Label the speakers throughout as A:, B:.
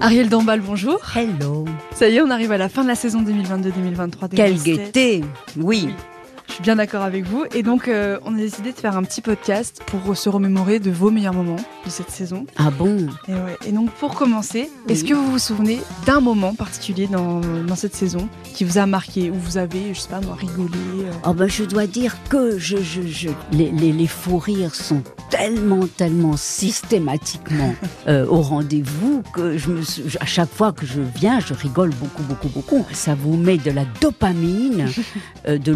A: Ariel Dombal, bonjour.
B: Hello.
A: Ça y est, on arrive à la fin de la saison 2022-2023.
B: Quelle gaieté Oui.
A: Je suis bien d'accord avec vous. Et donc, euh, on a décidé de faire un petit podcast pour se remémorer de vos meilleurs moments de cette saison.
B: Ah bon?
A: Et, ouais. Et donc, pour commencer, est-ce que vous vous souvenez d'un moment particulier dans, dans, cette saison qui vous a marqué, où vous avez, je sais pas moi, rigolé euh...
B: Oh ben, je dois dire que je, je, je les, les, les fous rires sont tellement, tellement systématiquement euh, au rendez-vous que je me, à chaque fois que je viens, je rigole beaucoup, beaucoup, beaucoup. Ça vous met de la dopamine, de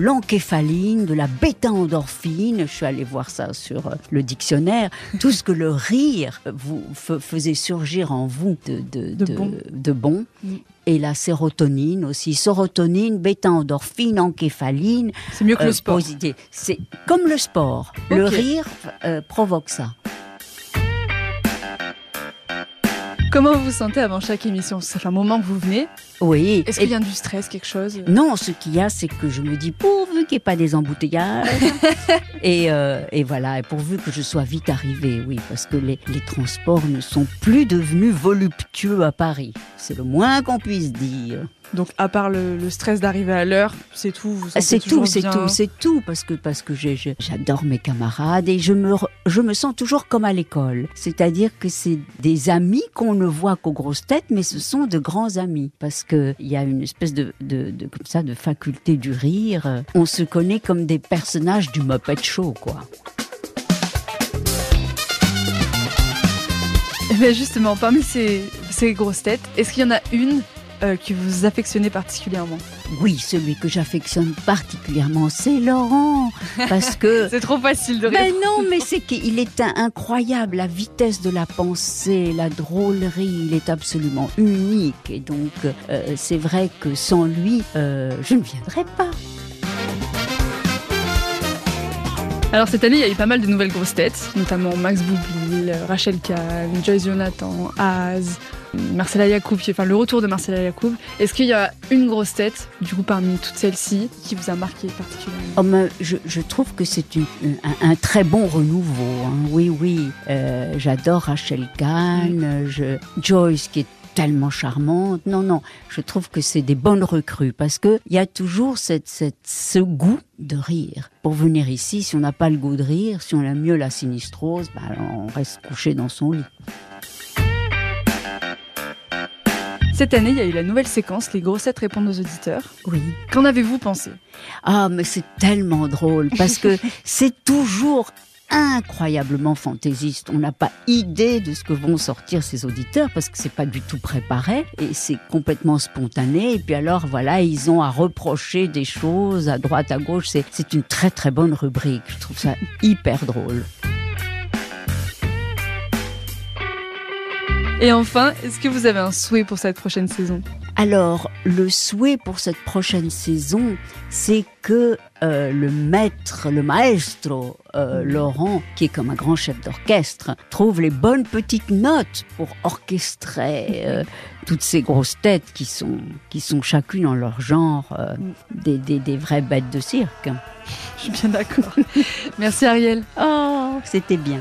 B: de la bêta-endorphine. Je suis allée voir ça sur euh, le dictionnaire. Tout ce que le rire vous faisait surgir en vous de, de,
A: de, de bon.
B: De bon. Mm. Et la sérotonine aussi. Sérotonine, bêta-endorphine, encéphaline.
A: C'est mieux que
B: euh,
A: le sport.
B: C'est comme le sport. Okay. Le rire euh, provoque ça.
A: Comment vous vous sentez avant chaque émission? Ça fait un moment que vous venez.
B: Oui.
A: Est-ce qu'il y a du stress, quelque chose?
B: Non, ce qu'il y a, c'est que je me dis pourvu qu'il n'y ait pas des embouteillages. et, euh, et, voilà, et pourvu que je sois vite arrivée, oui, parce que les, les transports ne sont plus devenus voluptueux à Paris. C'est le moins qu'on puisse dire.
A: Donc à part le, le stress d'arriver à l'heure, c'est tout.
B: C'est tout, c'est tout, c'est tout parce que parce que j'adore mes camarades et je me je me sens toujours comme à l'école. C'est-à-dire que c'est des amis qu'on ne voit qu'aux grosses têtes, mais ce sont de grands amis parce que il y a une espèce de, de, comme ça de faculté du rire. On se connaît comme des personnages du Muppet Show, quoi.
A: Mais ben justement, parmi ces, ces grosses têtes, est-ce qu'il y en a une euh, que vous affectionnez particulièrement?
B: Oui, celui que j'affectionne particulièrement, c'est Laurent. Parce que.
A: c'est trop facile de
B: répondre. Mais non, mais c'est qu'il est incroyable. La vitesse de la pensée, la drôlerie, il est absolument unique. Et donc, euh, c'est vrai que sans lui, euh, je ne viendrais pas.
A: Alors cette année, il y a eu pas mal de nouvelles grosses têtes, notamment Max Boublil, Rachel Kahn, Joyce Jonathan, Az, Marcella Yacoub, enfin le retour de Marcella Yacoub. Est-ce qu'il y a une grosse tête, du coup, parmi toutes celles-ci, qui vous a marqué particulièrement?
B: Oh, je, trouve que c'est un, très bon renouveau. Hein. Oui, oui. Euh, J'adore Rachel Kahn, Joyce qui est tellement charmante. Non, non, je trouve que c'est des bonnes recrues parce que il y a toujours ce goût de rire. Pour venir ici, si on n'a pas le goût de rire, si on a mieux la sinistrose, bah, on reste couché dans son lit.
A: Cette année, il y a eu la nouvelle séquence, les grossettes répondent aux auditeurs.
B: Oui.
A: Qu'en avez-vous pensé?
B: Ah, mais c'est tellement drôle parce que c'est toujours incroyablement fantaisiste. On n'a pas idée de ce que vont sortir ces auditeurs parce que c'est pas du tout préparé et c'est complètement spontané. Et puis alors, voilà, ils ont à reprocher des choses à droite, à gauche. C'est, c'est une très très bonne rubrique. Je trouve ça hyper drôle.
A: Et enfin, est-ce que vous avez un souhait pour cette prochaine saison?
B: Alors, le souhait pour cette prochaine saison, c'est que euh, le maître, le maestro euh, Laurent, qui est comme un grand chef d'orchestre, trouve les bonnes petites notes pour orchestrer euh, toutes ces grosses têtes qui sont, qui sont chacune en leur genre des, des, des vraies bêtes de cirque.
A: Je suis bien d'accord. Merci Ariel.
B: Oh, c'était bien.